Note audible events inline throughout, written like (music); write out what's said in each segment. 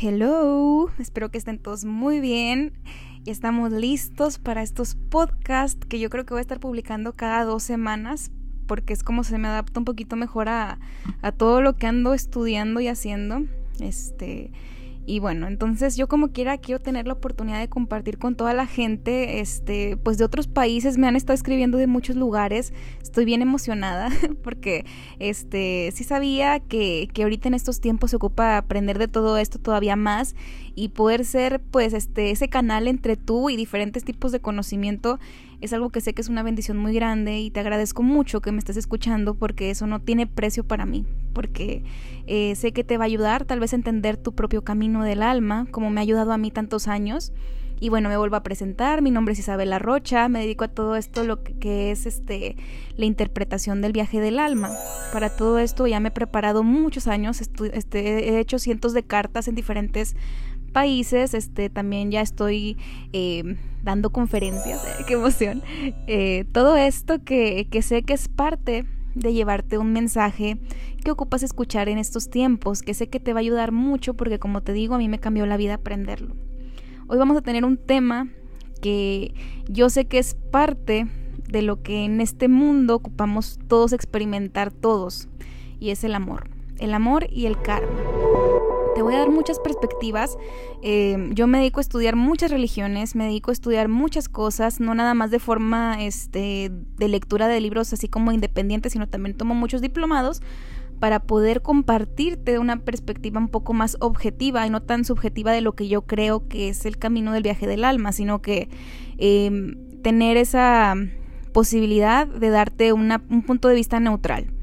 Hello, espero que estén todos muy bien y estamos listos para estos podcasts que yo creo que voy a estar publicando cada dos semanas porque es como se me adapta un poquito mejor a, a todo lo que ando estudiando y haciendo. Este, y bueno, entonces yo como quiera quiero tener la oportunidad de compartir con toda la gente, este, pues de otros países, me han estado escribiendo de muchos lugares, estoy bien emocionada (laughs) porque, este, sí sabía que, que ahorita en estos tiempos se ocupa aprender de todo esto todavía más y poder ser, pues, este, ese canal entre tú y diferentes tipos de conocimiento es algo que sé que es una bendición muy grande y te agradezco mucho que me estés escuchando porque eso no tiene precio para mí, porque eh, sé que te va a ayudar tal vez a entender tu propio camino del alma, como me ha ayudado a mí tantos años. Y bueno, me vuelvo a presentar, mi nombre es Isabela Rocha, me dedico a todo esto, lo que, es este, la interpretación del viaje del alma. Para todo esto ya me he preparado muchos años, este, he hecho cientos de cartas en diferentes países. Este, también ya estoy eh, dando conferencias, eh, qué emoción. Eh, todo esto que, que sé que es parte de llevarte un mensaje que ocupas escuchar en estos tiempos, que sé que te va a ayudar mucho porque como te digo, a mí me cambió la vida aprenderlo. Hoy vamos a tener un tema que yo sé que es parte de lo que en este mundo ocupamos todos experimentar todos, y es el amor. El amor y el karma. Te voy a dar muchas perspectivas. Eh, yo me dedico a estudiar muchas religiones, me dedico a estudiar muchas cosas, no nada más de forma este, de lectura de libros así como independiente, sino también tomo muchos diplomados para poder compartirte una perspectiva un poco más objetiva y no tan subjetiva de lo que yo creo que es el camino del viaje del alma, sino que eh, tener esa posibilidad de darte un punto de vista neutral.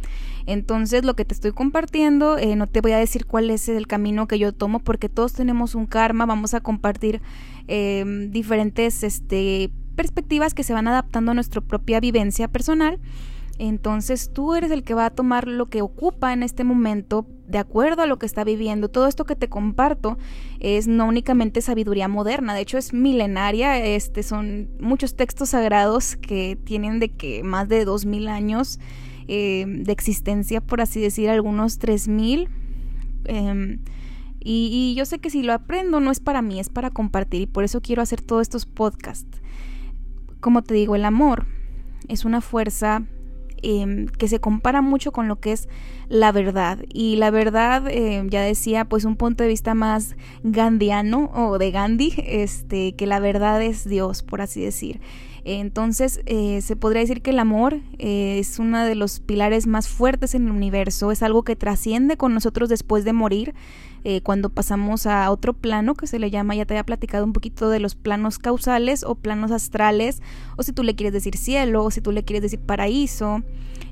Entonces lo que te estoy compartiendo, eh, no te voy a decir cuál es el camino que yo tomo porque todos tenemos un karma, vamos a compartir em, diferentes este, perspectivas que se van adaptando a nuestra propia vivencia personal. Entonces tú eres el que va a tomar lo que ocupa en este momento de acuerdo a lo que está viviendo. Todo esto que te comparto es no únicamente sabiduría moderna, de hecho es milenaria. Este son muchos textos sagrados que tienen de que más de dos mil años eh, de existencia, por así decir, algunos 3000. Eh, y, y yo sé que si lo aprendo no es para mí, es para compartir y por eso quiero hacer todos estos podcasts. Como te digo, el amor es una fuerza eh, que se compara mucho con lo que es la verdad. Y la verdad, eh, ya decía, pues un punto de vista más gandiano o de Gandhi, este, que la verdad es Dios, por así decir. Entonces, eh, se podría decir que el amor eh, es uno de los pilares más fuertes en el universo, es algo que trasciende con nosotros después de morir, eh, cuando pasamos a otro plano que se le llama, ya te había platicado un poquito de los planos causales o planos astrales, o si tú le quieres decir cielo, o si tú le quieres decir paraíso,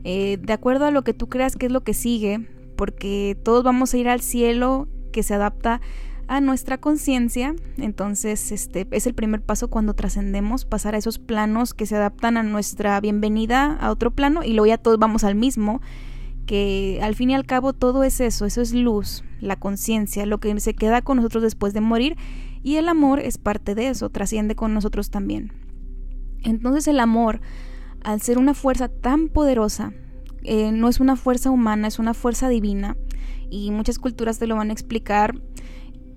de acuerdo a lo que tú creas que es lo que sigue, porque todos vamos a ir al cielo que se adapta a nuestra conciencia. Entonces, este es el primer paso cuando trascendemos, pasar a esos planos que se adaptan a nuestra bienvenida a otro plano y luego ya todos vamos al mismo, que al fin y al cabo todo es eso, eso es luz, la conciencia, lo que se queda con nosotros después de morir y el amor es parte de eso, trasciende con nosotros también. Entonces el amor, al ser una fuerza tan poderosa, eh, no es una fuerza humana, es una fuerza divina y muchas culturas te lo van a explicar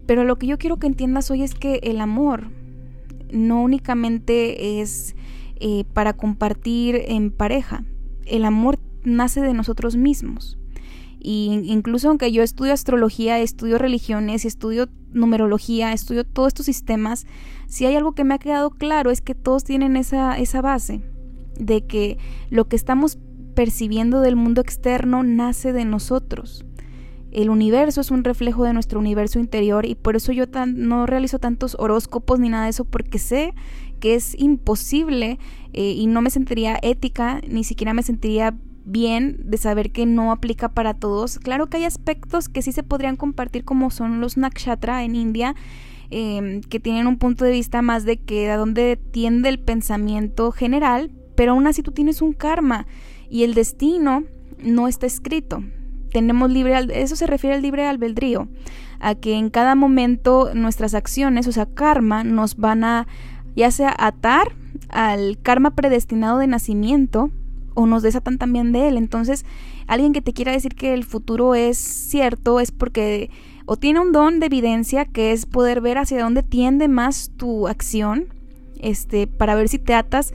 pero lo que yo quiero que entiendas hoy es que el amor no únicamente es eh, para compartir en pareja. El amor nace de nosotros mismos. Y incluso aunque yo estudio astrología, estudio religiones, estudio numerología, estudio todos estos sistemas, si hay algo que me ha quedado claro es que todos tienen esa, esa base de que lo que estamos percibiendo del mundo externo nace de nosotros. El universo es un reflejo de nuestro universo interior y por eso yo no realizo tantos horóscopos ni nada de eso porque sé que es imposible eh, y no me sentiría ética, ni siquiera me sentiría bien de saber que no aplica para todos. Claro que hay aspectos que sí se podrían compartir como son los nakshatra en India, em, que tienen un punto de vista más de que a dónde tiende el pensamiento general, pero aún así tú tienes un karma y el destino no está escrito tenemos libre, eso se refiere al libre albedrío, a que en cada momento nuestras acciones, o sea, karma, nos van a ya sea atar al karma predestinado de nacimiento o nos desatan también de él. Entonces, alguien que te quiera decir que el futuro es cierto es porque o tiene un don de evidencia que es poder ver hacia dónde tiende más tu acción, este, para ver si te atas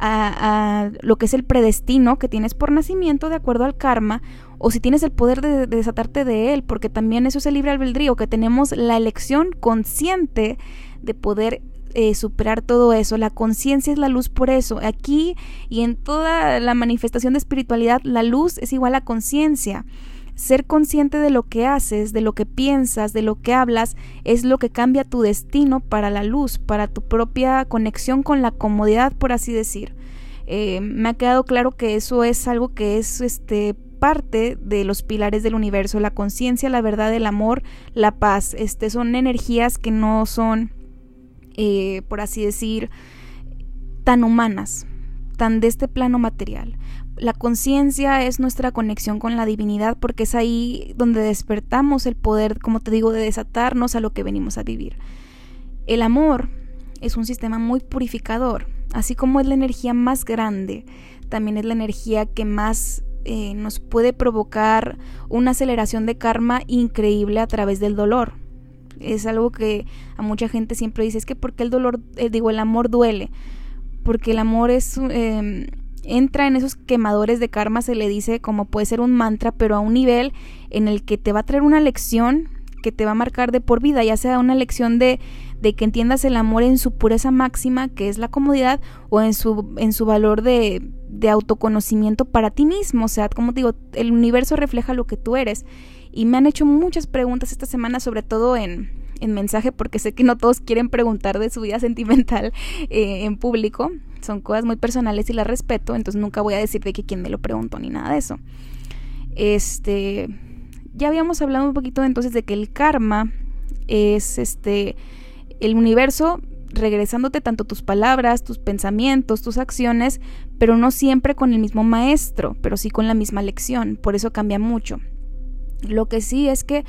a, lo que es el predestino que tienes por nacimiento de acuerdo al karma, o si tienes el poder de, desatarte de él, porque también eso es el libre albedrío, que tenemos la elección consciente de poder eh, superar todo eso. La conciencia es la luz por eso. Aquí y en toda la manifestación de espiritualidad, la luz es igual a conciencia. Ser consciente de lo que haces, de lo que piensas, de lo que hablas, es lo que cambia tu destino para la luz, para tu propia conexión con la comodidad, por así decir. Eh, me ha quedado claro que eso es algo que es este parte de los pilares del universo, la conciencia, la verdad, el amor, la paz. Este son energías que no son, eh, por así decir, tan humanas, tan de este plano material. La conciencia es nuestra conexión con la divinidad porque es ahí donde despertamos el poder, como te digo, de desatarnos a lo que venimos a vivir. El amor es un sistema muy purificador, así como es la energía más grande, también es la energía que más eh, nos puede provocar una aceleración de karma increíble a través del dolor. Es algo que a mucha gente siempre dice, es que porque el dolor, eh, digo, el amor duele, porque el amor es... Em, entra en esos quemadores de karma, se le dice como puede ser un mantra, pero a un nivel en el que te va a traer una lección que te va a marcar de por vida, ya sea una lección de, de que entiendas el amor en su pureza máxima, que es la comodidad, o en su, en su valor de, de autoconocimiento para ti mismo. O sea, como digo, el universo refleja lo que tú eres. Y me han hecho muchas preguntas esta semana, sobre todo en, en mensaje porque sé que no todos quieren preguntar de su vida (laughs) sentimental eh, en público. Son cosas muy personales y las respeto, entonces nunca voy a decir de que quién me lo preguntó ni nada de eso. Este, ya habíamos hablado un poquito entonces de que el karma es este el universo regresándote tanto tus palabras, tus pensamientos, tus acciones, pero no siempre con el mismo maestro, pero sí con la misma lección, por eso cambia mucho. Lo que sí es que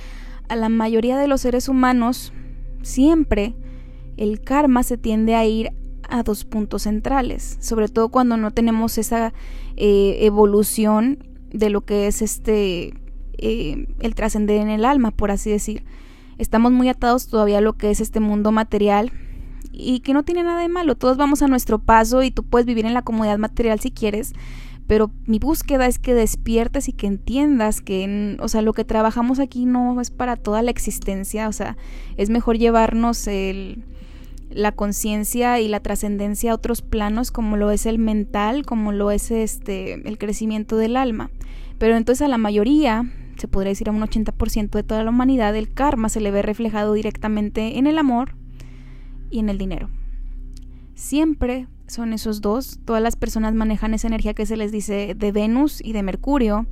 a la mayoría de los seres humanos, siempre el karma se tiende a ir a dos puntos centrales, sobre todo cuando no tenemos esa eh, evolución de lo que es este eh, el trascender en el alma, por así decir. Estamos muy atados todavía a lo que es este mundo material y que no tiene nada de malo. Todos vamos a nuestro paso y tú puedes vivir en la comodidad material si quieres, pero mi búsqueda es que despiertes y que entiendas que, o sea, lo que trabajamos aquí no es para toda la existencia, o sea, es mejor llevarnos el, la conciencia y la trascendencia a otros planos como lo es el mental, como lo es este el crecimiento del alma. Pero entonces a la mayoría, se podría decir a un 80% de toda la humanidad, el karma se le ve reflejado directamente en el amor y en el dinero. Siempre son esos dos. Todas las personas manejan esa energía que se les dice de Venus y de Mercurio.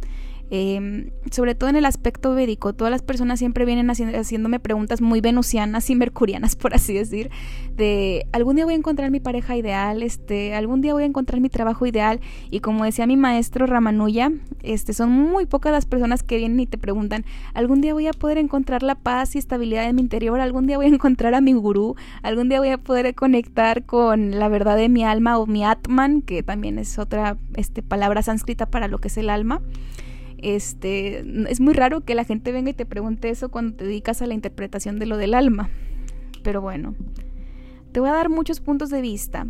Em, sobre todo en el aspecto védico, todas las personas siempre vienen haciéndome preguntas muy venusianas y mercurianas, por así decir, de algún día voy a encontrar mi pareja ideal, este, algún día voy a encontrar mi trabajo ideal, y como decía mi maestro Ramanuja, este, son muy pocas las personas que vienen y te preguntan, algún día voy a poder encontrar la paz y estabilidad en mi interior, algún día voy a encontrar a mi gurú, algún día voy a poder conectar con la verdad de mi alma o mi atman, que también es otra este, palabra sánscrita para lo que es el alma. Este, es muy raro que la gente venga y te pregunte eso cuando te dedicas a la interpretación de lo del alma. Pero bueno, te voy a dar muchos puntos de vista,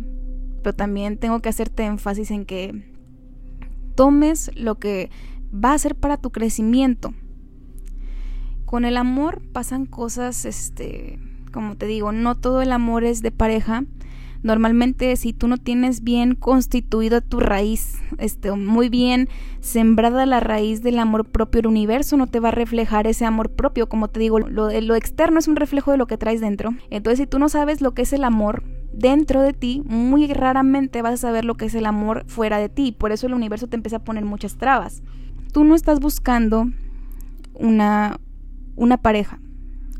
pero también tengo que hacerte énfasis en que tomes lo que va a ser para tu crecimiento. Con el amor pasan cosas, este, como te digo, no todo el amor es de pareja Normalmente si tú no tienes bien constituida tu raíz, este, muy bien sembrada la raíz del amor propio, el universo no te va a reflejar ese amor propio. Como te digo, lo, lo externo es un reflejo de lo que traes dentro. Entonces si tú no sabes lo que es el amor, dentro de ti, muy raramente vas a saber lo que es el amor fuera de ti. Por eso el universo te empieza a poner muchas trabas. Tú no estás buscando una, una pareja,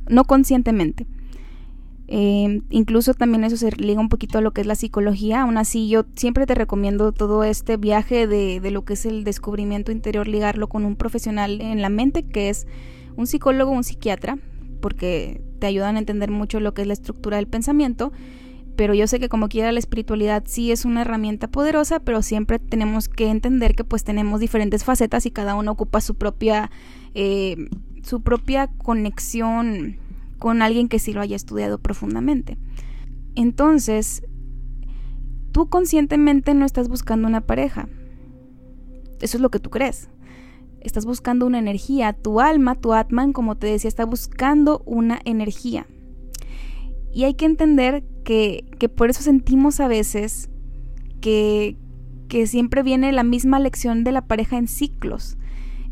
no conscientemente. Eh, incluso también eso se liga un poquito a lo que es la psicología. Aún así, yo siempre te recomiendo todo este viaje de, de, lo que es el descubrimiento interior, ligarlo con un profesional en la mente, que es un psicólogo un psiquiatra, porque te ayudan a entender mucho lo que es la estructura del pensamiento. Pero yo sé que como quiera la espiritualidad sí es una herramienta poderosa, pero siempre tenemos que entender que pues tenemos diferentes facetas y cada uno ocupa su propia eh, su propia conexión con alguien que sí lo haya estudiado profundamente. Entonces, tú conscientemente no estás buscando una pareja. Eso es lo que tú crees. Estás buscando una energía. Tu alma, tu Atman, como te decía, está buscando una energía. Y hay que entender que, que por eso sentimos a veces que, que siempre viene la misma lección de la pareja en ciclos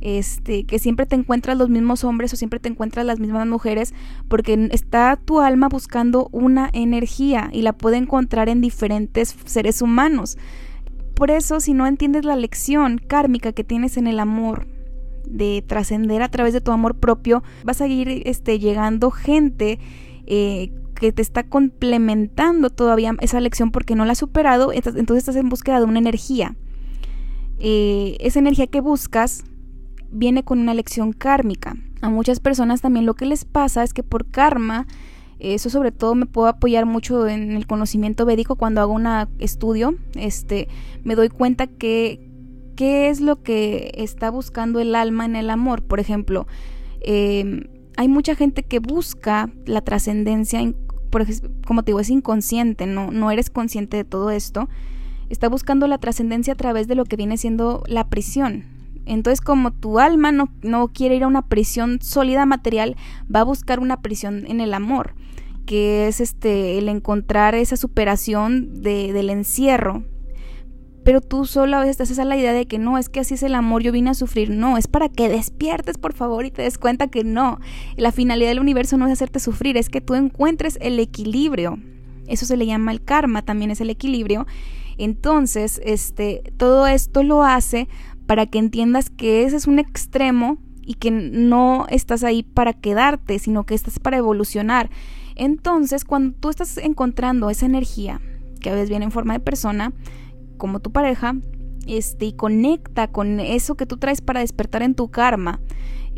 este, que siempre te encuentras los mismos hombres o siempre te encuentras las mismas mujeres, porque está tu alma buscando una energía y la puede encontrar en diferentes seres humanos. Por eso, si no entiendes la lección kármica que tienes en el amor, de trascender a través de tu amor propio, vas a ir este, llegando gente eh, que te está complementando todavía esa lección porque no la has superado, entonces estás en búsqueda de una energía. Eh, esa energía que buscas viene con una lección kármica. A muchas personas también lo que les pasa es que por karma, eso sobre todo me puedo apoyar mucho en el conocimiento védico cuando hago un estudio, este, me doy cuenta que qué es lo que está buscando el alma en el amor. Por ejemplo, em, hay mucha gente que busca la trascendencia, como te digo, es inconsciente, no, no eres consciente de todo esto. Está buscando la trascendencia a través de lo que viene siendo la prisión, entonces, como tu alma no, no quiere ir a una prisión sólida material, va a buscar una prisión en el amor, que es este el encontrar esa superación de, del encierro. Pero tú solo a veces te haces a la idea de que no, es que así es el amor, yo vine a sufrir. No, es para que despiertes, por favor, y te des cuenta que no. La finalidad del universo no es hacerte sufrir, es que tú encuentres el equilibrio. Eso se le llama el karma, también es el equilibrio. Entonces, este, todo esto lo hace para que entiendas que ese es un extremo y que no estás ahí para quedarte, sino que estás para evolucionar. Entonces, cuando tú estás encontrando esa energía, que a veces viene en forma de persona, como tu pareja, este, y conecta con eso que tú traes para despertar en tu karma,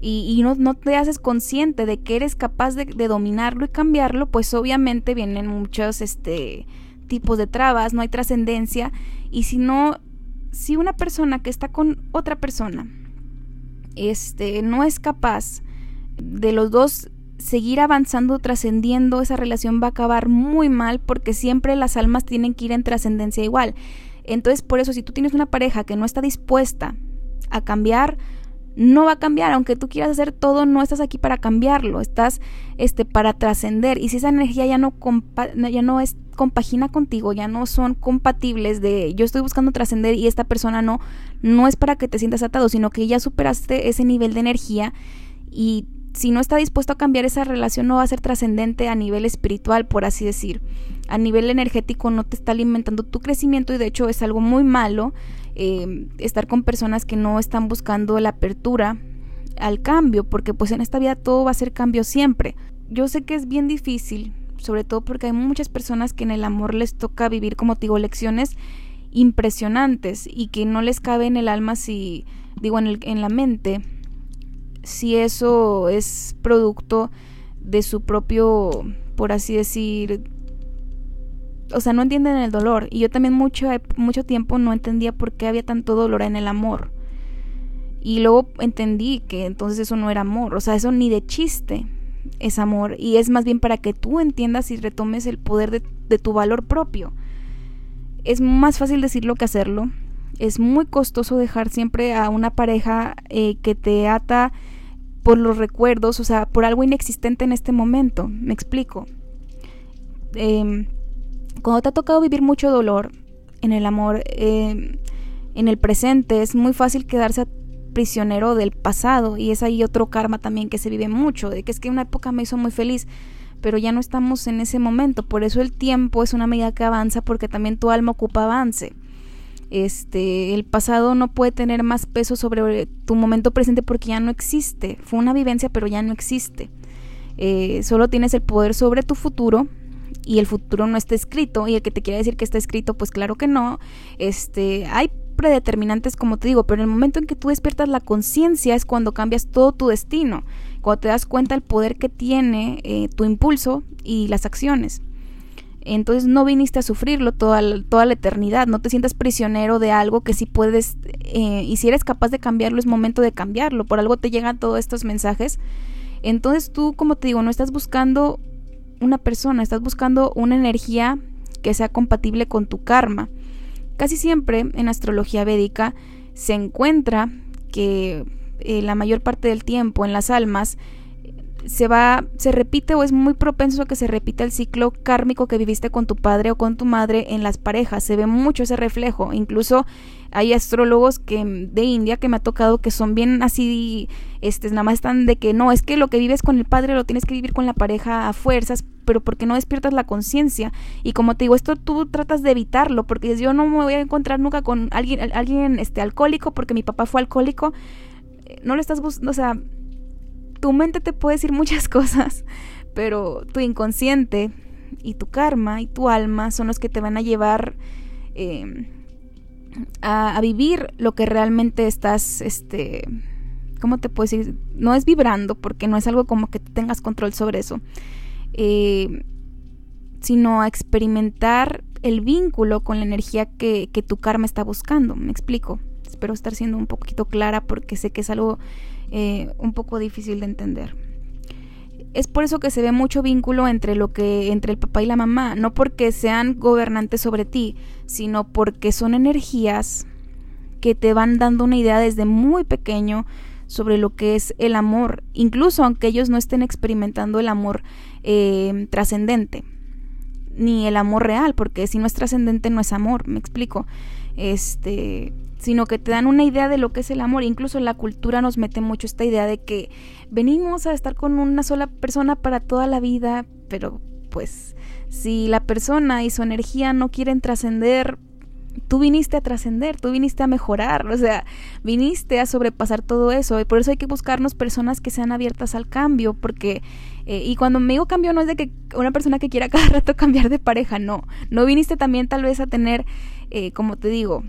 y, no, no, te haces consciente de que eres capaz de, de, dominarlo y cambiarlo, pues obviamente vienen muchos este, tipos de trabas, no hay trascendencia, y si no si una persona que está con otra persona este no es capaz de los dos seguir avanzando, trascendiendo, esa relación va a acabar muy mal porque siempre las almas tienen que ir en trascendencia igual. Entonces, por eso si tú tienes una pareja que no está dispuesta a cambiar, no va a cambiar, aunque tú quieras hacer todo, no estás aquí para cambiarlo, estás este para trascender y si esa energía ya no ya no es compagina contigo, ya no son compatibles de yo estoy buscando trascender y esta persona no, no es para que te sientas atado, sino que ya superaste ese nivel de energía y si no está dispuesto a cambiar esa relación no va a ser trascendente a nivel espiritual, por así decir. A nivel energético no te está alimentando tu crecimiento y de hecho es algo muy malo eh, estar con personas que no están buscando la apertura al cambio, porque pues en esta vida todo va a ser cambio siempre. Yo sé que es bien difícil sobre todo porque hay muchas personas que en el amor les toca vivir, como digo, lecciones impresionantes y que no les cabe en el alma si, digo, en, el, en la mente, si eso es producto de su propio, por así decir, o sea, no entienden el dolor. Y yo también mucho, mucho tiempo no entendía por qué había tanto dolor en el amor. Y luego entendí que entonces eso no era amor, o sea, eso ni de chiste es amor y es más bien para que tú entiendas y retomes el poder de, tu valor propio. Es más fácil decirlo que hacerlo. Es muy costoso dejar siempre a una pareja eh, que te ata por los recuerdos, o sea, por algo inexistente en este momento. Me explico. Em, cuando te ha tocado vivir mucho dolor en el amor, em, en el presente, es muy fácil quedarse prisionero del pasado y es ahí otro karma también que se vive mucho, de que es que una época me hizo muy feliz, pero ya no estamos en ese momento, por eso el tiempo es una medida que avanza porque también tu alma ocupa avance. Este, el pasado no puede tener más peso sobre tu momento presente porque ya no existe. Fue una vivencia, pero ya no existe. Eh, solo tienes el poder sobre tu futuro y el futuro no está escrito y el que te quiere decir que está escrito, pues claro que no. Este, hay predeterminantes, como te digo, pero en el momento en que tú despiertas la conciencia es cuando cambias todo tu destino, cuando te das cuenta del poder que tiene eh, tu impulso y las acciones. Entonces no viniste a sufrirlo toda, toda la eternidad, no te sientas prisionero de algo que si puedes, eh, y si eres capaz de cambiarlo es momento de cambiarlo, por algo te llegan todos estos mensajes. Entonces tú, como te digo, no estás buscando una persona, estás buscando una energía que sea compatible con tu karma. Casi siempre en astrología védica se encuentra que eh, la mayor parte del tiempo en las almas se va, se repite o es muy propenso a que se repita el ciclo kármico que viviste con tu padre o con tu madre en las parejas. Se ve mucho ese reflejo. Incluso hay astrólogos que de India que me ha tocado que son bien así, este, nada más están de que no, es que lo que vives con el padre lo tienes que vivir con la pareja a fuerzas, pero porque no despiertas la conciencia. Y como te digo, esto tú tratas de evitarlo, porque yo no me voy a encontrar nunca con alguien, alguien este, alcohólico, porque mi papá fue alcohólico. Eh, no le estás buscando, o sea, tu mente te puede decir muchas (laughs) cosas, pero tu inconsciente y tu karma y tu alma son los que te van a llevar em, a, vivir lo que realmente estás, este, ¿cómo te puedo decir? No es vibrando, porque no es algo como que tengas control sobre eso, em, sino a experimentar el vínculo con la energía que tu karma está buscando. Me explico. Espero estar siendo un poquito clara porque sé que es algo eh, un poco difícil de entender. Es por eso que se ve mucho vínculo entre lo que entre el papá y la mamá, no porque sean gobernantes sobre ti, sino porque son energías que te van dando una idea desde muy pequeño sobre lo que es el amor, incluso aunque ellos no estén experimentando el amor eh, trascendente, ni el amor real, porque si no es trascendente no es amor, me explico. Este, sino que te dan una idea de lo que es el amor. Incluso la cultura nos mete mucho esta idea de que venimos a estar con una sola persona para toda la vida, pero pues si la persona y su energía no quieren trascender, tú viniste a trascender, tú viniste a mejorar, o sea, viniste a sobrepasar todo eso. Y por eso hay que buscarnos personas que sean abiertas al cambio, porque, eh, y cuando me digo cambio no es de que una persona que quiera (laughs) cada rato cambiar de pareja, no, no viniste también tal vez a tener, eh, como te digo,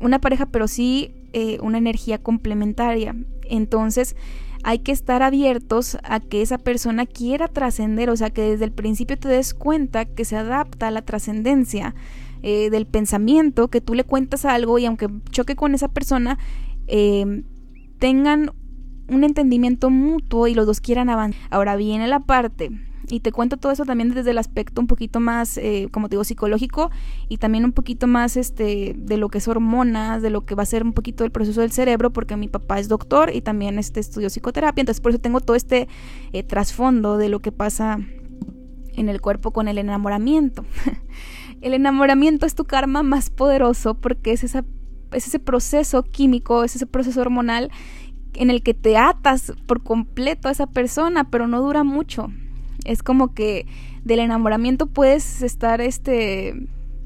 una pareja, pero sí eh, una energía complementaria. Entonces hay que estar abiertos a que esa persona quiera trascender, o sea, que desde el principio te des cuenta que se adapta a la trascendencia eh, del pensamiento, que tú le cuentas algo y aunque choque con esa persona, eh, tengan un entendimiento mutuo y los dos quieran avanzar. Ahora viene la parte y te cuento todo eso también desde el aspecto un poquito más, eh, como te digo, psicológico y también un poquito más este, de lo que es hormonas, de lo que va a ser un poquito el proceso del cerebro, porque mi papá es doctor y también este, estudió psicoterapia, entonces por eso tengo todo este eh, trasfondo de lo que pasa en el cuerpo con el enamoramiento. (laughs) el enamoramiento es tu karma más poderoso porque es, esa, es ese proceso químico, es ese proceso hormonal en el que te atas por completo a esa persona, pero no dura mucho. Es como que del enamoramiento puedes estar, este,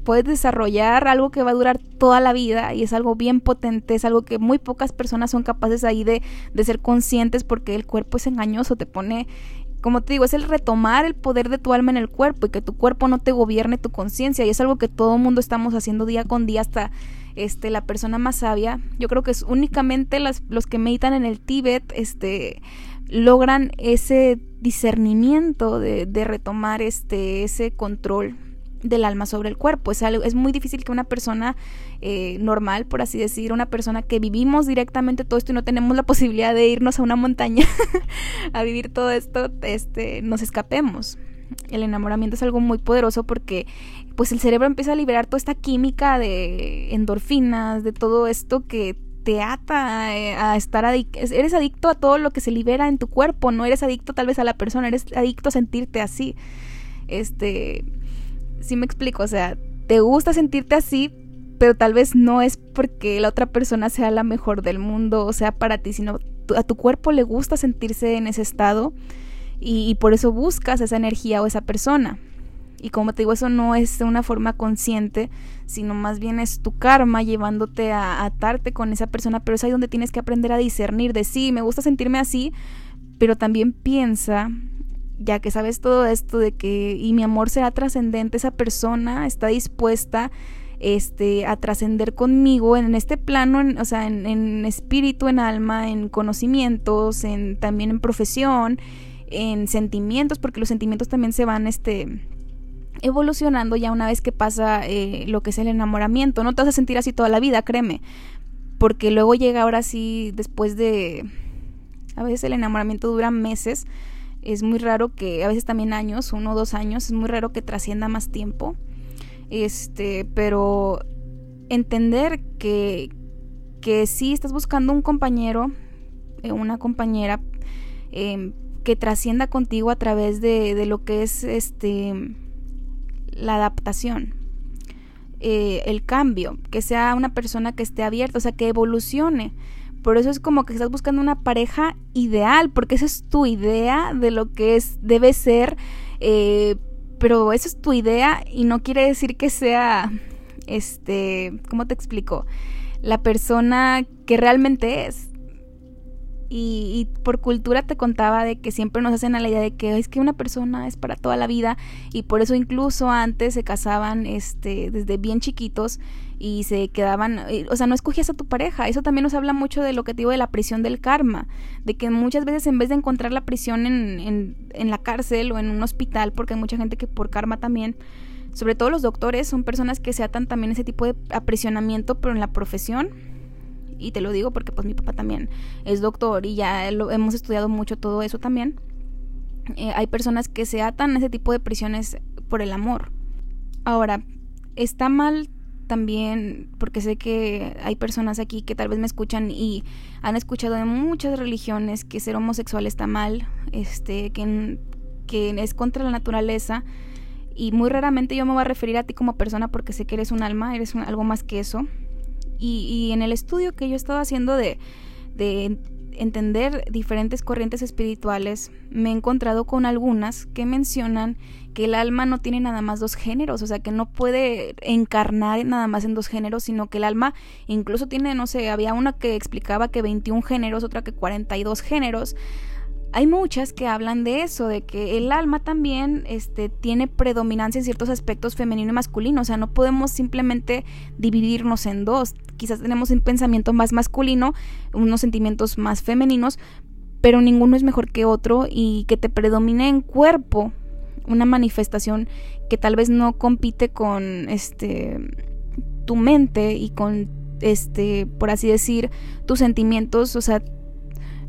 puedes desarrollar algo que va a durar toda la vida y es algo bien potente, es algo que muy pocas personas son capaces ahí de, de ser conscientes porque el cuerpo es engañoso, te pone como te digo, es el retomar el poder de tu alma en el cuerpo y que tu cuerpo no te gobierne tu conciencia. Y es algo que todo mundo estamos haciendo día con día hasta este, la persona más sabia. Yo creo que es únicamente las, los que meditan en el Tíbet, este, logran ese discernimiento de, retomar este, ese control del alma sobre el cuerpo. Es, algo, muy difícil que una persona eh, normal, por así decir, una persona que vivimos directamente todo esto y no tenemos la (laughs) posibilidad de irnos a una montaña (laughs) a vivir todo esto, este, nos escapemos. El enamoramiento es algo muy poderoso porque pues el cerebro empieza a liberar toda esta química de endorfinas, de todo esto que te ata a, estar adicto, eres adicto a todo lo que se libera en tu cuerpo, no eres adicto tal vez a la persona, eres adicto a sentirte así. Este, sí me explico, o sea, te gusta sentirte así, pero tal vez no es porque la otra persona sea la mejor del mundo, o sea, para ti, sino a tu cuerpo le gusta sentirse en ese estado y por eso buscas esa energía o esa persona. Y como te digo, eso no es de una forma consciente, sino más bien es tu karma llevándote a atarte con esa persona, pero es ahí donde tienes que aprender a discernir de sí, me gusta sentirme así, pero también piensa, ya que sabes todo esto de que y mi amor será trascendente, esa persona está dispuesta este, a trascender conmigo en este plano, o sea, en, en, espíritu, en alma, en conocimientos, en, también en profesión, en sentimientos, porque los sentimientos también se van, este, evolucionando ya una vez que pasa eh, lo que es el enamoramiento. No te vas a sentir así toda la vida, créeme. Porque luego llega ahora sí, después de... A veces el enamoramiento dura meses. Es muy raro que, a veces también años, uno o dos años, es muy raro que trascienda más tiempo. Este, pero entender que, que sí estás buscando un compañero, eh, una compañera em, que trascienda contigo a través de, de, lo que es este la adaptación, eh, el cambio, que sea una persona que esté abierta, o sea, que evolucione. Por eso es como que estás buscando una pareja ideal, porque esa es tu idea de lo que es, debe ser, eh, pero esa es tu idea y no quiere decir que sea, este, ¿cómo te explico? La persona que realmente es. Y, por cultura te contaba de que siempre nos hacen a la idea de que es que una persona es para toda la vida y por eso incluso antes se casaban este desde bien chiquitos y se quedaban, o sea, no escogías a tu pareja. Eso también nos habla mucho de lo que te digo de la prisión del karma, de que muchas veces en vez de encontrar la prisión en, en, en la cárcel o en un hospital, porque hay mucha gente que por karma también, sobre todo los doctores, son personas que se atan también ese tipo de aprisionamiento, pero en la profesión y te lo digo porque pues mi papá también es doctor y ya lo, hemos estudiado mucho todo eso también. Eh, hay personas que se atan a ese tipo de prisiones por el amor. Ahora, está mal también, porque sé que hay personas aquí que tal vez me escuchan y han escuchado de muchas religiones que ser homosexual está mal, este, que, que es contra la naturaleza. Y muy raramente yo me voy a referir a ti como persona porque sé que eres un alma, eres algo más que eso. Y, en el estudio que yo he estado haciendo de, de entender diferentes corrientes espirituales, me he encontrado con algunas que mencionan que el alma no tiene nada más dos géneros, o sea, que no puede encarnar nada más en dos géneros, sino que el alma incluso tiene, no sé, había una que explicaba que 21 géneros, otra que 42 géneros hay muchas que hablan de eso, de que el alma también este, tiene predominancia en ciertos aspectos femenino y masculino, o sea, no podemos simplemente dividirnos en dos. Quizás tenemos un pensamiento más masculino, unos sentimientos más femeninos, pero ninguno es mejor que otro y que te predomine en cuerpo una manifestación que tal vez no compite con este tu mente y con este por así decir tus sentimientos, o sea,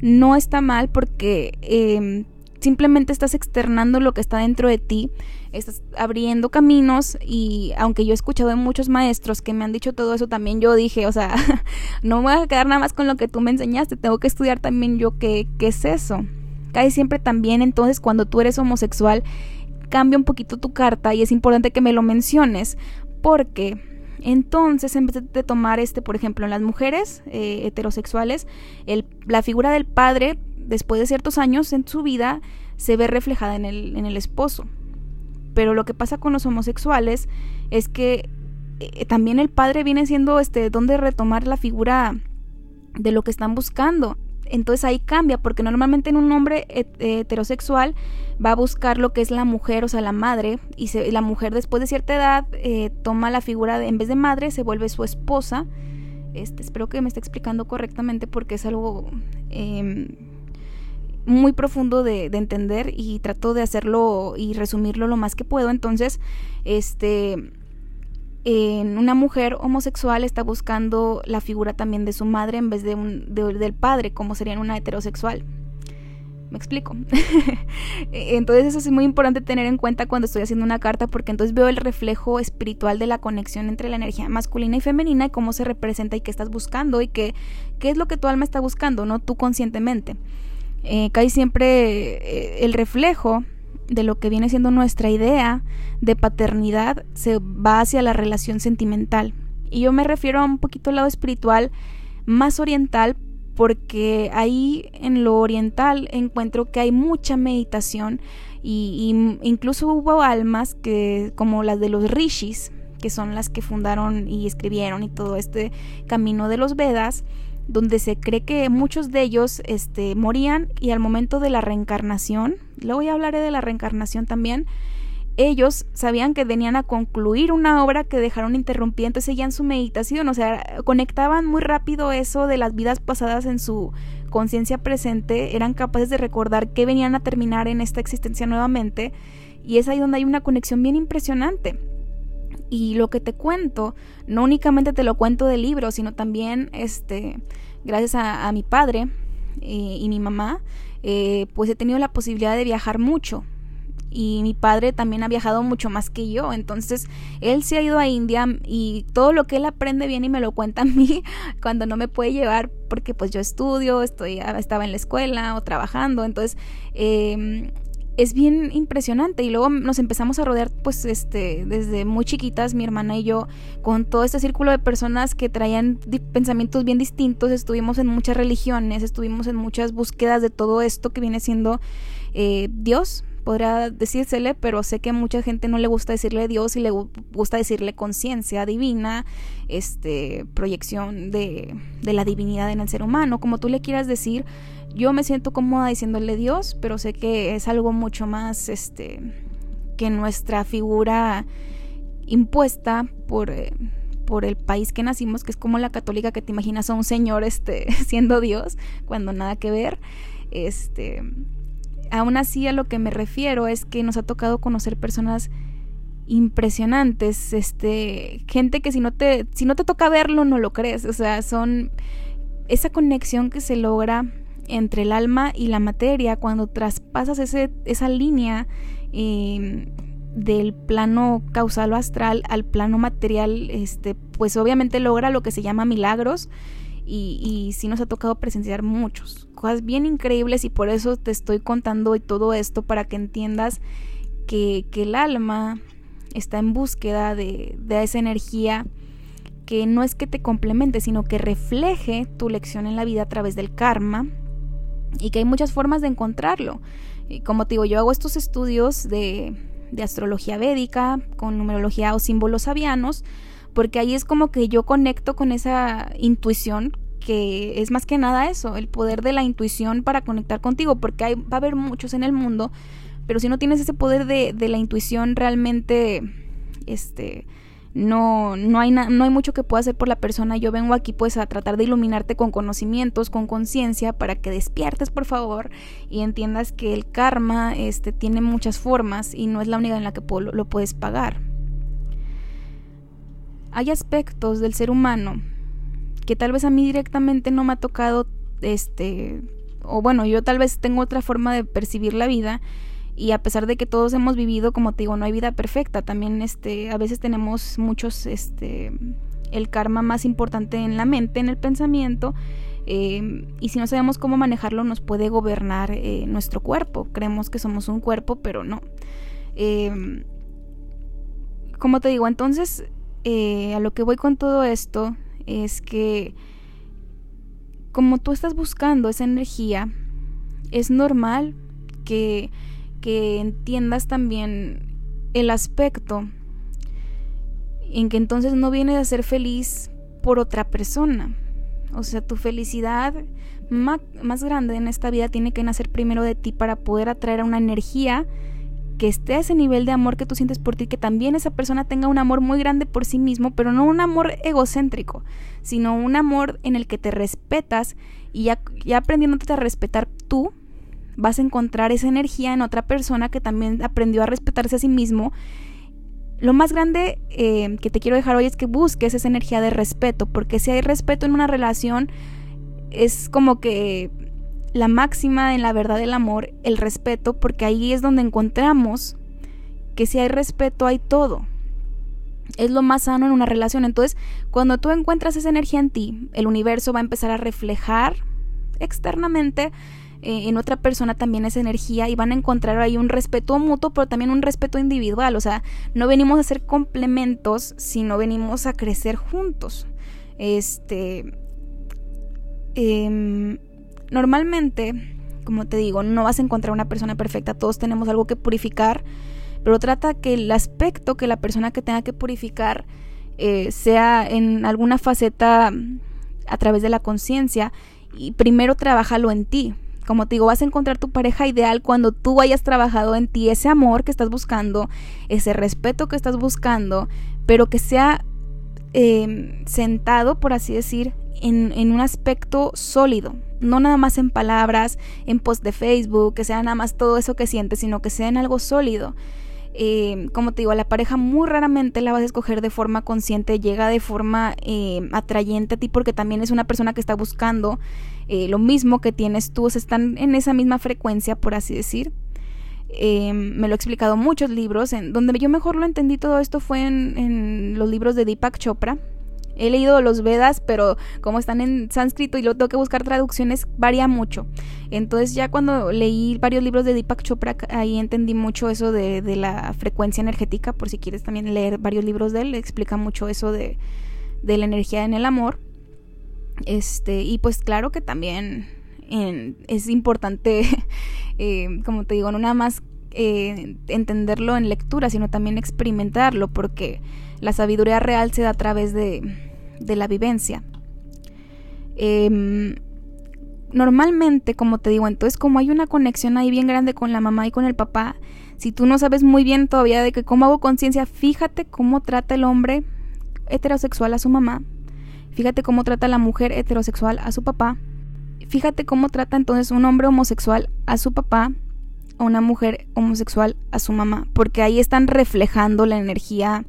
no está mal porque em, simplemente estás externando lo que está dentro de ti, estás abriendo caminos y aunque yo he escuchado de muchos maestros que me han dicho todo eso, también yo dije, o sea, (laughs) no me voy a quedar nada más con lo que tú me enseñaste, tengo que estudiar también yo qué, qué es eso. Casi siempre también entonces cuando tú eres homosexual cambia un poquito tu carta y es importante que me lo menciones porque entonces, en vez de tomar este, por ejemplo, en las mujeres eh, heterosexuales, la figura del padre, después de ciertos años en su vida, se ve reflejada en el, en el esposo. Pero lo que pasa con los homosexuales es que eh, también el padre viene siendo este, donde retomar la figura de lo que están buscando entonces ahí cambia, porque normalmente en un hombre heterosexual va a buscar lo que es la mujer, o sea, la madre, y la mujer después de cierta edad eh, toma la figura, de, en vez de madre, se vuelve su esposa. Este, espero que me esté explicando correctamente porque es algo em, muy profundo de, entender y trato de hacerlo y resumirlo lo más que puedo. Entonces, este en una mujer homosexual está buscando la figura también de su madre en vez de, un, del padre, como sería en una heterosexual. Me explico. (laughs) entonces eso es muy importante tener en cuenta cuando estoy haciendo una carta porque entonces veo el reflejo espiritual de la conexión entre la energía masculina y femenina y cómo se representa y qué estás buscando y qué, qué es lo que tu alma está buscando, no tú conscientemente. Eh, casi siempre eh, el reflejo de lo que viene siendo nuestra idea de paternidad se va hacia la relación sentimental. Y yo me refiero a un poquito al lado espiritual más oriental porque ahí en lo oriental encuentro que hay mucha meditación y, incluso hubo almas que como las de los rishis que son las que fundaron y escribieron y todo este camino de los Vedas donde se cree que muchos de ellos este, morían y al momento de la reencarnación, luego ya hablaré de la reencarnación también, ellos sabían que venían a concluir una obra que dejaron interrumpida, entonces seguían su meditación, o sea, conectaban muy rápido eso de las vidas pasadas en su conciencia presente, eran capaces de recordar que venían a terminar en esta existencia nuevamente Y es ahí donde hay una conexión bien impresionante. Y lo que te cuento, no únicamente te lo cuento de libros, sino también, este, gracias a, mi padre eh, y mi mamá, eh, pues he tenido la posibilidad de viajar mucho. Y mi padre también ha viajado mucho más que yo, entonces él se ha ido a India y todo lo que él aprende viene y me lo cuenta a mí (laughs) cuando no me puede llevar porque pues yo estudio, estoy, estaba en la escuela o trabajando, entonces eh, es bien impresionante y luego nos empezamos a rodear pues este desde muy chiquitas mi hermana y yo con todo este círculo de personas que traían pensamientos bien distintos estuvimos en muchas religiones estuvimos en muchas búsquedas de todo esto que viene siendo eh, Dios podrá decírsele, pero sé que mucha gente no le gusta decirle Dios y le gusta decirle conciencia divina, este, proyección de, de la divinidad en el ser humano, como tú le quieras decir. Yo me siento cómoda diciéndole Dios, pero sé que es algo mucho más, este, que nuestra figura impuesta por... Eh, por el país que nacimos, que es como la católica que te imaginas a un señor este, (laughs) siendo Dios, cuando nada que ver. Este, aún así a lo que me refiero es que nos ha tocado conocer personas impresionantes, este, gente que si no te si no te toca verlo no lo crees, o sea, son esa conexión que se logra entre el alma y la materia cuando traspasas ese, esa línea em, del plano causal o astral al plano material, este, pues obviamente logra lo que se llama milagros y, y sí nos ha tocado presenciar muchos, cosas bien increíbles y por eso te estoy contando todo esto para que entiendas que, que el alma está en búsqueda de, de esa energía que no es que te complemente, sino que refleje tu lección en la vida a través del karma y que hay muchas formas de encontrarlo. Y como te digo, yo hago estos estudios de, de astrología védica con numerología o símbolos sabianos porque ahí es como que yo conecto con esa intuición que es más que nada eso, el poder de la intuición para conectar contigo, porque hay, va a haber muchos en el mundo, pero si no tienes ese poder de, de la intuición realmente, este, no, no, hay no hay mucho que pueda hacer por la persona. Yo vengo aquí pues a tratar de iluminarte con conocimientos, con conciencia, para que despiertes por favor y entiendas que el karma este, tiene muchas formas y no es la única en la que lo puedes pagar. Hay aspectos del ser humano que tal vez a mí directamente no me ha tocado, este, o bueno, yo tal vez tengo otra forma de percibir la vida y a pesar de que todos hemos vivido, como te digo, no hay vida perfecta, también este, a veces tenemos muchos, este, el karma más importante en la mente, en el pensamiento, eh, y si no sabemos cómo manejarlo nos puede gobernar eh, nuestro cuerpo. Creemos que somos un cuerpo, pero no. Eh, como te digo, entonces a lo que voy con todo esto es que como tú estás buscando esa energía, es normal que, que entiendas también el aspecto en que entonces no vienes a ser feliz por otra persona. O sea, tu felicidad más, grande en esta vida tiene que nacer primero de ti para poder atraer a una energía que esté a ese nivel de amor que tú sientes por ti, que también esa persona tenga un amor muy grande por sí mismo, pero no un amor egocéntrico, sino un amor en el que te respetas y ya, ya aprendiéndote a respetar tú, vas a encontrar esa energía en otra persona que también aprendió a respetarse a sí mismo. Lo más grande eh, que te quiero dejar hoy es que busques esa energía de respeto, porque si hay respeto en una relación, es como que la máxima en la verdad del amor, el respeto, porque ahí es donde encontramos que si hay respeto hay todo. Es lo más sano en una relación. Entonces, cuando tú encuentras esa energía en ti, el universo va a empezar a reflejar externamente eh, en otra persona también esa energía y van a encontrar ahí un respeto mutuo, pero también un respeto individual. O sea, no venimos a ser complementos, sino venimos a crecer juntos. Este. Eh, Normalmente, como te digo, no vas a encontrar una persona perfecta, todos tenemos algo que purificar, pero trata que el aspecto que la persona que tenga que purificar eh, sea en alguna faceta a través de la conciencia y primero trabajalo en ti. Como te digo, vas a encontrar tu pareja ideal cuando tú hayas trabajado en ti ese amor que estás buscando, ese respeto que estás buscando, pero que sea eh, sentado, por así decir, en, un aspecto sólido, no nada más en palabras, en post de Facebook, que sea nada más todo eso que sientes, sino que sea en algo sólido. Eh, como te digo, a la pareja muy raramente la vas a escoger de forma consciente, llega de forma eh, atrayente a ti porque también es una persona que está buscando eh, lo mismo que tienes tú, o sea, están en esa misma frecuencia, por así decir. me lo he explicado muchos libros, en donde yo mejor lo entendí todo esto fue en, en los libros de Deepak Chopra, He leído los Vedas, pero como están en sánscrito y lo tengo que buscar traducciones, varía mucho. Entonces ya cuando leí varios libros de Deepak Chopra, ahí entendí mucho eso de, la frecuencia energética, por si quieres también leer varios libros de él, explica mucho eso de, la energía en el amor. Este, y pues claro que también es importante, (laughs) eh, como te digo, no nada más eh, entenderlo en lectura, sino también experimentarlo, porque la sabiduría real se da a través de, de la vivencia. Em, normalmente, como te digo, entonces como hay una conexión ahí bien grande con la mamá y con el papá, si tú no sabes muy bien todavía de que cómo hago conciencia, fíjate cómo trata el hombre heterosexual a su mamá, fíjate cómo trata la mujer heterosexual a su papá, fíjate cómo trata entonces un hombre homosexual a su papá o una mujer homosexual a su mamá, porque ahí están reflejando la energía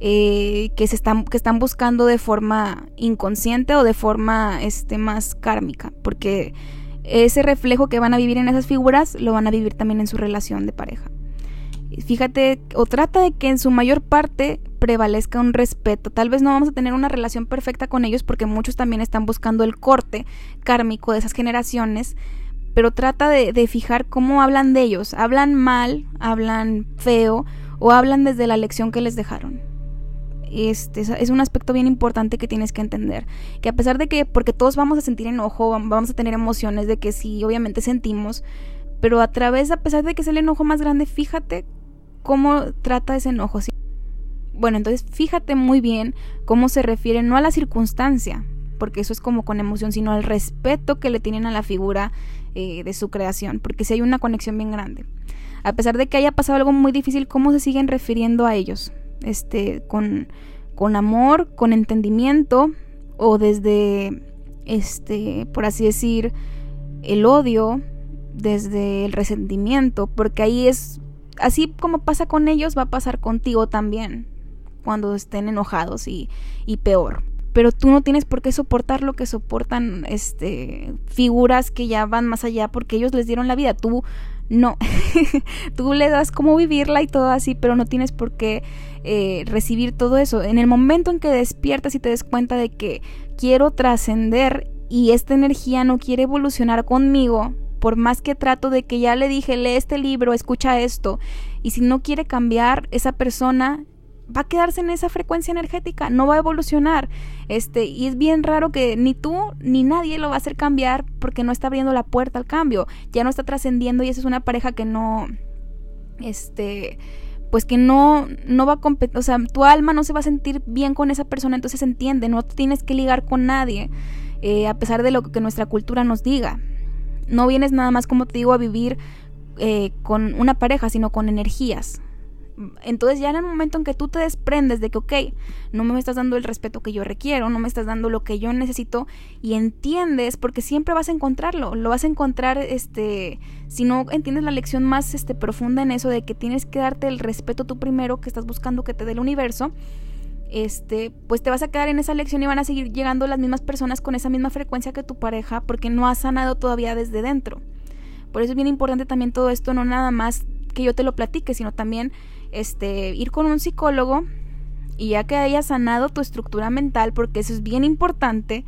eh, que se están que están buscando de forma inconsciente o de forma este más kármica porque ese reflejo que van a vivir en esas figuras lo van a vivir también en su relación de pareja. Fíjate o trata de que en su mayor parte prevalezca un respeto. Tal vez no vamos a tener una relación perfecta con ellos porque muchos también están buscando el corte kármico de esas generaciones pero trata de, de fijar cómo hablan de ellos. Hablan mal hablan feo o hablan desde la lección que les dejaron este, es un aspecto bien importante que tienes que entender. Que a pesar de que, porque todos vamos a sentir enojo, vamos a tener emociones de que sí, obviamente sentimos, pero a través, a pesar de que es el enojo más grande, fíjate cómo trata ese enojo. Bueno, entonces fíjate muy bien cómo se refiere no a la circunstancia, porque eso es como con emoción, sino al respeto que le tienen a la figura eh, de su creación, porque si hay una conexión bien grande. A pesar de que haya pasado algo muy difícil, ¿cómo se siguen refiriendo a ellos? Este, con, con amor, con entendimiento, o desde, este, por así decir, el odio, desde el resentimiento, porque ahí es, así como pasa con ellos, va a pasar contigo también, cuando estén enojados y, y peor. Pero tú no tienes por qué soportar lo que soportan este, figuras que ya van más allá porque ellos les dieron la vida. Tú no, (laughs) tú le das cómo vivirla y todo así, pero no tienes por qué eh, recibir todo eso. En el momento en que despiertas y te des cuenta de que quiero trascender y esta energía no quiere evolucionar conmigo, por más que trato de que ya le dije, lee este libro, escucha esto, y si no quiere cambiar, esa persona va a quedarse en esa frecuencia energética, no va a evolucionar. Este, y es bien raro que ni tú ni nadie lo va a hacer cambiar porque no está abriendo la puerta al cambio, ya no está trascendiendo y esa es una pareja que no este pues que no no va a competir, o sea, tu alma no se va a sentir bien con esa persona, entonces entiende, no tienes que ligar con nadie, eh, a pesar de lo que nuestra cultura nos diga. No vienes nada más, como te digo, a vivir eh, con una pareja, sino con energías. Entonces ya en el momento en que tú te desprendes de que, ok, no me estás dando el respeto que yo requiero, no me estás dando lo que yo necesito y entiendes, porque siempre vas a encontrarlo, lo vas a encontrar, este, si no entiendes la lección más este, profunda en eso de que tienes que darte el respeto tú primero que estás buscando que te dé el universo, este, pues te vas a quedar en esa lección y van a seguir llegando las mismas personas con esa misma frecuencia que tu pareja porque no has sanado todavía desde dentro. Por eso es bien importante también todo esto, no nada más que yo te lo platique, sino también este, ir con un psicólogo y ya que hayas sanado tu estructura mental, porque eso es bien importante,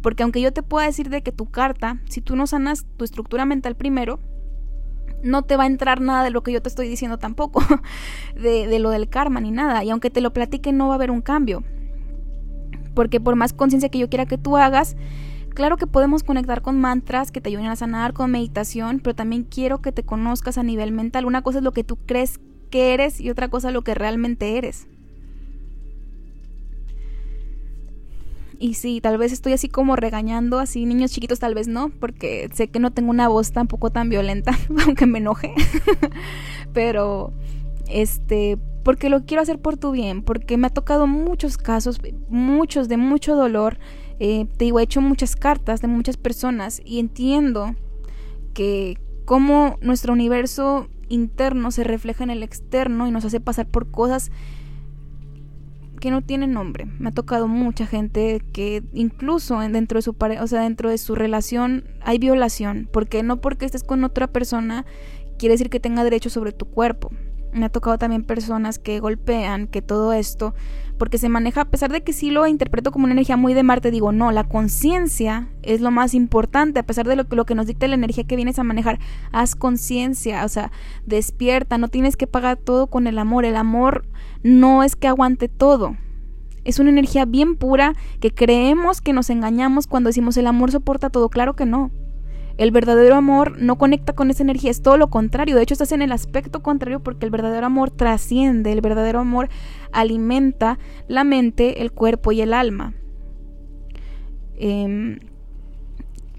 porque aunque yo te pueda decir de que tu carta, si tú no sanas tu estructura mental primero, no te va a entrar nada de lo que yo te estoy diciendo tampoco, (laughs) de, de lo del karma ni nada, y aunque te lo platique no va a haber un cambio, porque por más conciencia que yo quiera que tú hagas, Claro que podemos conectar con mantras que te ayuden a sanar, con meditación, pero también quiero que te conozcas a nivel mental. Una cosa es lo que tú crees que eres y otra cosa lo que realmente eres. Y sí, tal vez estoy así como regañando, así niños chiquitos tal vez no, porque sé que no tengo una voz tampoco tan violenta, (laughs) aunque me enoje. (laughs) Pero, este, porque lo quiero hacer por tu bien, porque me ha tocado muchos casos, muchos de mucho dolor. Eh, te digo, he hecho muchas cartas de muchas personas y entiendo que como nuestro universo interno se refleja en el externo y nos hace pasar por cosas que no tienen nombre. Me ha tocado mucha gente que incluso dentro de su pareja, o sea, dentro de su relación hay violación, porque no porque estés con otra persona quiere decir que tenga derecho sobre tu cuerpo. Me ha tocado también personas que golpean, que todo esto, porque se maneja, a pesar de que sí lo interpreto como una energía muy de Marte, digo, no, la conciencia es lo más importante, a pesar de lo, lo que nos dicta la energía que vienes a manejar, haz conciencia, o sea, despierta, no tienes que pagar todo con el amor, el amor no es que aguante todo. Es una energía bien pura que creemos que nos engañamos cuando decimos el amor soporta todo, claro que no. El verdadero amor no conecta con esa energía, es todo lo contrario. De hecho, estás en el aspecto contrario porque el verdadero amor trasciende, el verdadero amor alimenta la mente, el cuerpo y el alma. Em,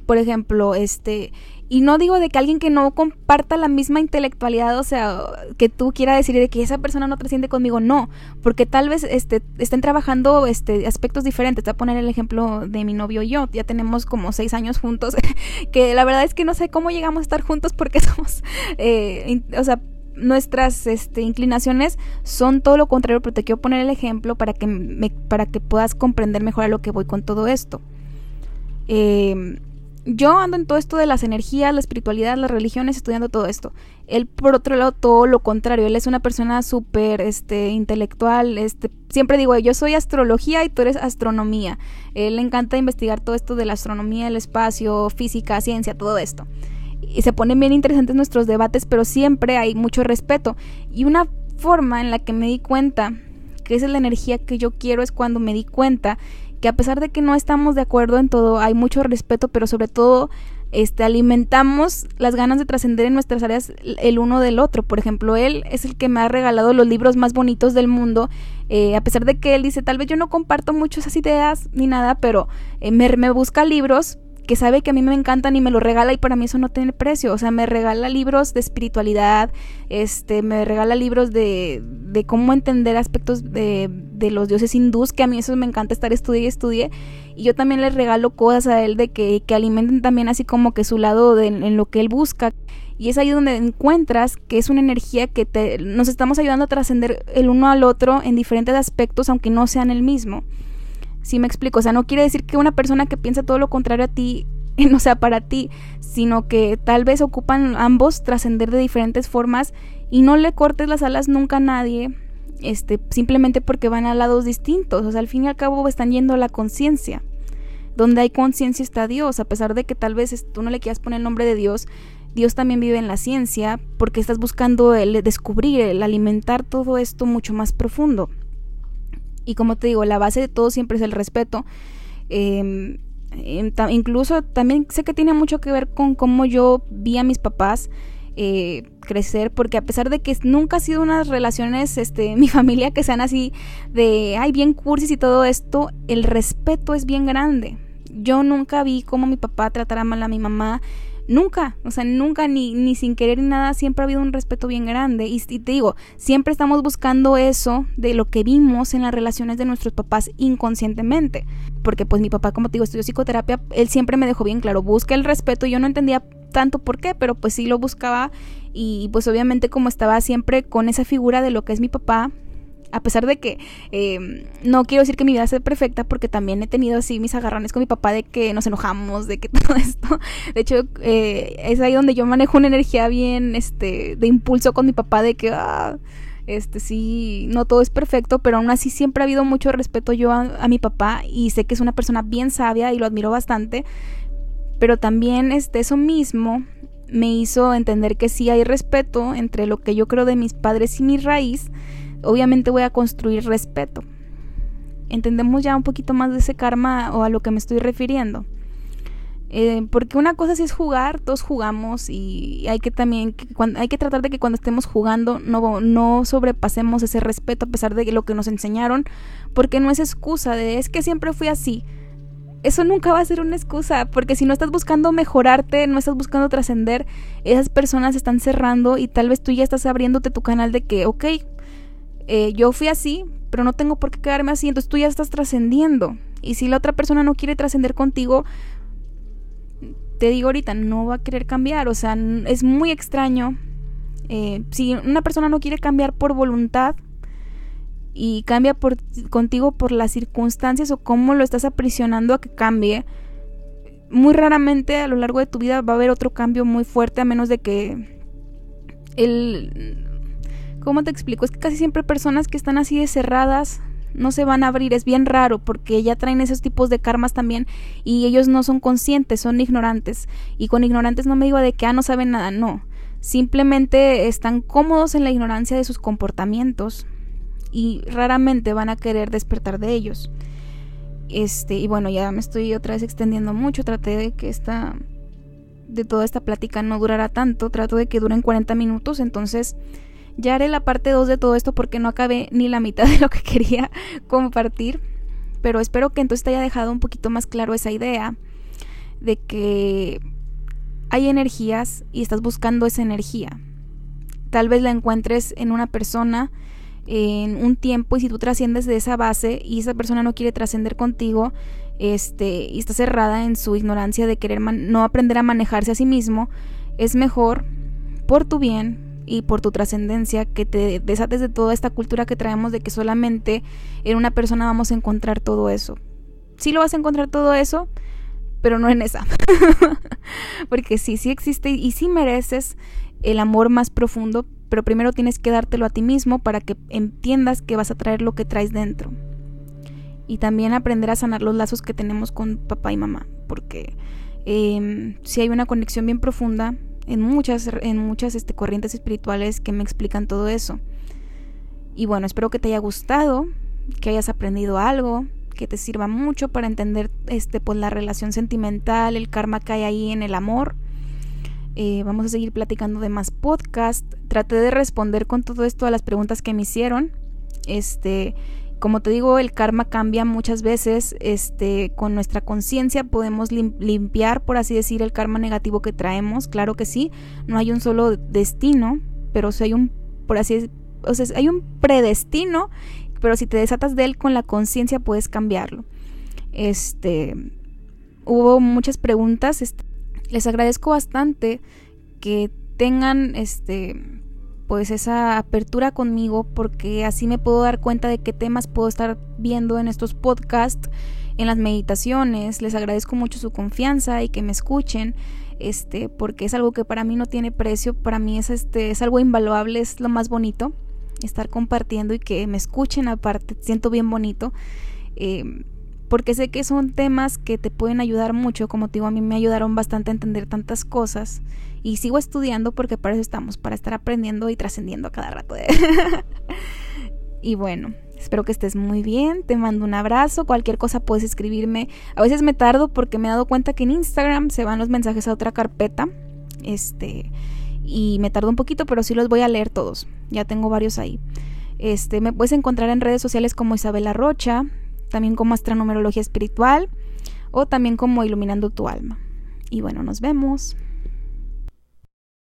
por ejemplo, este, y no digo de que alguien que no comparta la misma intelectualidad, o sea, que tú quieras decir de que esa persona no trasciende conmigo, no, porque tal vez este, estén trabajando este, aspectos diferentes. Te voy a poner el ejemplo de mi novio y yo, ya tenemos como seis años juntos, (laughs) que la verdad es que no sé cómo llegamos a estar juntos porque (laughs) somos, eh, o sea, nuestras este, inclinaciones son todo lo contrario, pero te quiero poner el ejemplo para que, me, para que puedas comprender mejor a lo que voy con todo esto. Eh, yo ando en todo esto de las energías, la espiritualidad, las religiones, estudiando todo esto. Él, por otro lado, todo lo contrario. Él es una persona súper este, intelectual. Este, siempre digo, yo soy astrología y tú eres astronomía. Él le encanta investigar todo esto de la astronomía, el espacio, física, ciencia, todo esto. Y se ponen bien interesantes nuestros debates, pero siempre hay mucho respeto. Y una forma en la que me di cuenta que esa es la energía que yo quiero es cuando me di cuenta que a pesar de que no estamos de acuerdo en todo, hay mucho respeto, pero sobre todo este, alimentamos las ganas de trascender en nuestras áreas el uno del otro. Por ejemplo, él es el que me ha regalado los libros más bonitos del mundo, eh, a pesar de que él dice, tal vez yo no comparto mucho esas ideas ni nada, pero eh, me, me busca libros que sabe que a mí me encantan y me lo regala y para mí eso no tiene precio. O sea, me regala libros de espiritualidad, este, me regala libros de, de cómo entender aspectos de, de los dioses hindús, que a mí eso me encanta estar estudie y estudie. Y yo también le regalo cosas a él de que, que alimenten también así como que su lado de, en lo que él busca. Y es ahí donde encuentras que es una energía que te, nos estamos ayudando a trascender el uno al otro en diferentes aspectos, aunque no sean el mismo. Si me explico, o sea, no quiere decir que una persona que piensa todo lo contrario a ti (laughs) no sea para ti, sino que tal vez ocupan ambos trascender de diferentes formas y no le cortes las alas nunca a nadie, este, simplemente porque van a lados distintos, o sea, al fin y al cabo están yendo a la conciencia. Donde hay conciencia está Dios, a pesar de que tal vez tú no le quieras poner el nombre de Dios, Dios también vive en la ciencia porque estás buscando el descubrir, el alimentar todo esto mucho más profundo. Y como te digo, la base de todo siempre es el respeto. Em, incluso también sé que tiene mucho que ver con cómo yo vi a mis papás eh, crecer, porque a pesar de que nunca ha sido unas relaciones, este, (laughs) mi familia que sean así de, ay, bien cursis y todo esto, el respeto es bien grande. Yo nunca vi cómo mi papá tratara mal a mi mamá, Nunca, o sea, nunca, ni, ni sin querer ni nada, siempre ha habido un respeto bien grande. Y, te digo, siempre estamos buscando eso de lo que vimos en las relaciones de nuestros papás inconscientemente. Porque pues mi papá, como te digo, estudió psicoterapia, él siempre me dejó bien claro, busca el respeto. Yo no entendía tanto por qué, pero pues sí lo buscaba. Y pues obviamente como estaba siempre con esa figura de lo que es mi papá, a pesar de que em, no quiero decir que mi vida sea perfecta, porque también he tenido así mis agarrones con mi papá de que nos enojamos, de que (laughs) todo esto. De hecho, eh, es ahí donde yo manejo una energía bien este, de impulso con mi papá de que, ah, este sí, no todo es perfecto, pero aún así siempre ha habido mucho respeto yo a, a, mi papá y sé que es una persona bien sabia y lo admiro bastante. Pero también este, eso mismo me hizo entender que sí hay respeto entre lo que yo creo de mis padres y mi raíz obviamente voy a construir respeto. ¿Entendemos ya un poquito más de ese karma o a lo que me estoy refiriendo? Eh, porque una cosa sí es jugar, todos jugamos y hay que también hay que tratar de que cuando estemos jugando no, no sobrepasemos ese respeto a pesar de lo que nos enseñaron, porque no es excusa de es que siempre fui así. Eso nunca va a ser una excusa, porque si no estás buscando mejorarte, no estás buscando trascender, esas personas están cerrando y tal vez tú ya estás abriéndote tu canal de que, ok, eh, yo fui así, pero no tengo por qué quedarme así, entonces tú ya estás trascendiendo. Y si la otra persona no quiere trascender contigo, te digo ahorita, no va a querer cambiar. O sea, es muy extraño Eh, si una persona no quiere cambiar por voluntad y cambia por, contigo por las circunstancias o cómo lo estás aprisionando a que cambie, muy raramente a lo largo de tu vida va a haber otro cambio muy fuerte a menos de que el... ¿Cómo te explico? Es que casi siempre personas que están así de cerradas no se van a abrir, es bien raro porque ya traen esos tipos de karmas también y ellos no son conscientes, son ignorantes. Y con ignorantes no me digo de que ah, no saben nada, no. Simplemente están cómodos en la ignorancia de sus comportamientos y raramente van a querer despertar de ellos. Este, y bueno, ya me estoy otra vez extendiendo mucho, traté de que esta de toda esta plática no durara tanto, trato de que duren 40 minutos, entonces ya haré la parte 2 de todo esto porque no acabé ni la mitad (laughs) de lo que quería compartir, pero espero que entonces te haya dejado un poquito más claro esa idea de que hay energías y estás buscando esa energía. Tal vez la encuentres en una persona en un tiempo y si tú trasciendes de esa base y esa persona no quiere trascender contigo, este, y está cerrada en su ignorancia de querer no aprender a manejarse a sí mismo, es mejor por tu bien y por tu trascendencia que te desates de toda esta cultura que traemos de que solamente en una persona vamos a encontrar todo eso. Sí lo vas a encontrar todo eso, pero no en esa. (laughs) Porque sí, sí existe y sí mereces el amor más profundo, pero primero tienes que dártelo a ti mismo para que entiendas que vas a traer lo que traes dentro. Y también aprender a sanar los lazos que tenemos con papá y mamá, porque eh, si hay una conexión bien profunda en muchas, en muchas este, corrientes espirituales que me explican todo eso. Y bueno, espero que te haya gustado, que hayas aprendido algo, que te sirva mucho para entender este, pues, la relación sentimental, el karma que hay ahí en el amor eh, vamos a seguir platicando de más podcast. Traté de responder con todo esto a las preguntas que me hicieron. Este, como te digo, el karma cambia muchas veces. Este, con nuestra conciencia podemos limpiar, por así decir, el karma negativo que traemos. Claro que sí. No hay un solo destino, pero si hay un, por así, o sea, hay un predestino. Pero si te desatas de él con la conciencia puedes cambiarlo. Este, hubo muchas preguntas. Este, les agradezco bastante que tengan este pues esa apertura conmigo porque así me puedo dar cuenta de qué temas puedo estar viendo en estos podcasts, en las meditaciones. Les agradezco mucho su confianza y que me escuchen, este, porque es algo que para mí no tiene precio, para mí es este es algo invaluable, es lo más bonito estar compartiendo y que me escuchen aparte, siento bien bonito. Eh, porque sé que son temas que te pueden ayudar mucho, como te digo, a mí me ayudaron bastante a entender tantas cosas y sigo estudiando porque para eso estamos, para estar aprendiendo y trascendiendo a cada rato. (laughs) y bueno, espero que estés muy bien, te mando un abrazo, cualquier cosa puedes escribirme. A veces me tardo porque me he dado cuenta que en Instagram se van los mensajes a otra carpeta. Este, y me tardo un poquito, pero sí los voy a leer todos. Ya tengo varios ahí. Este, me puedes encontrar en redes sociales como Isabela Rocha, también como astronumerología espiritual o también como iluminando tu alma. Y bueno, nos vemos.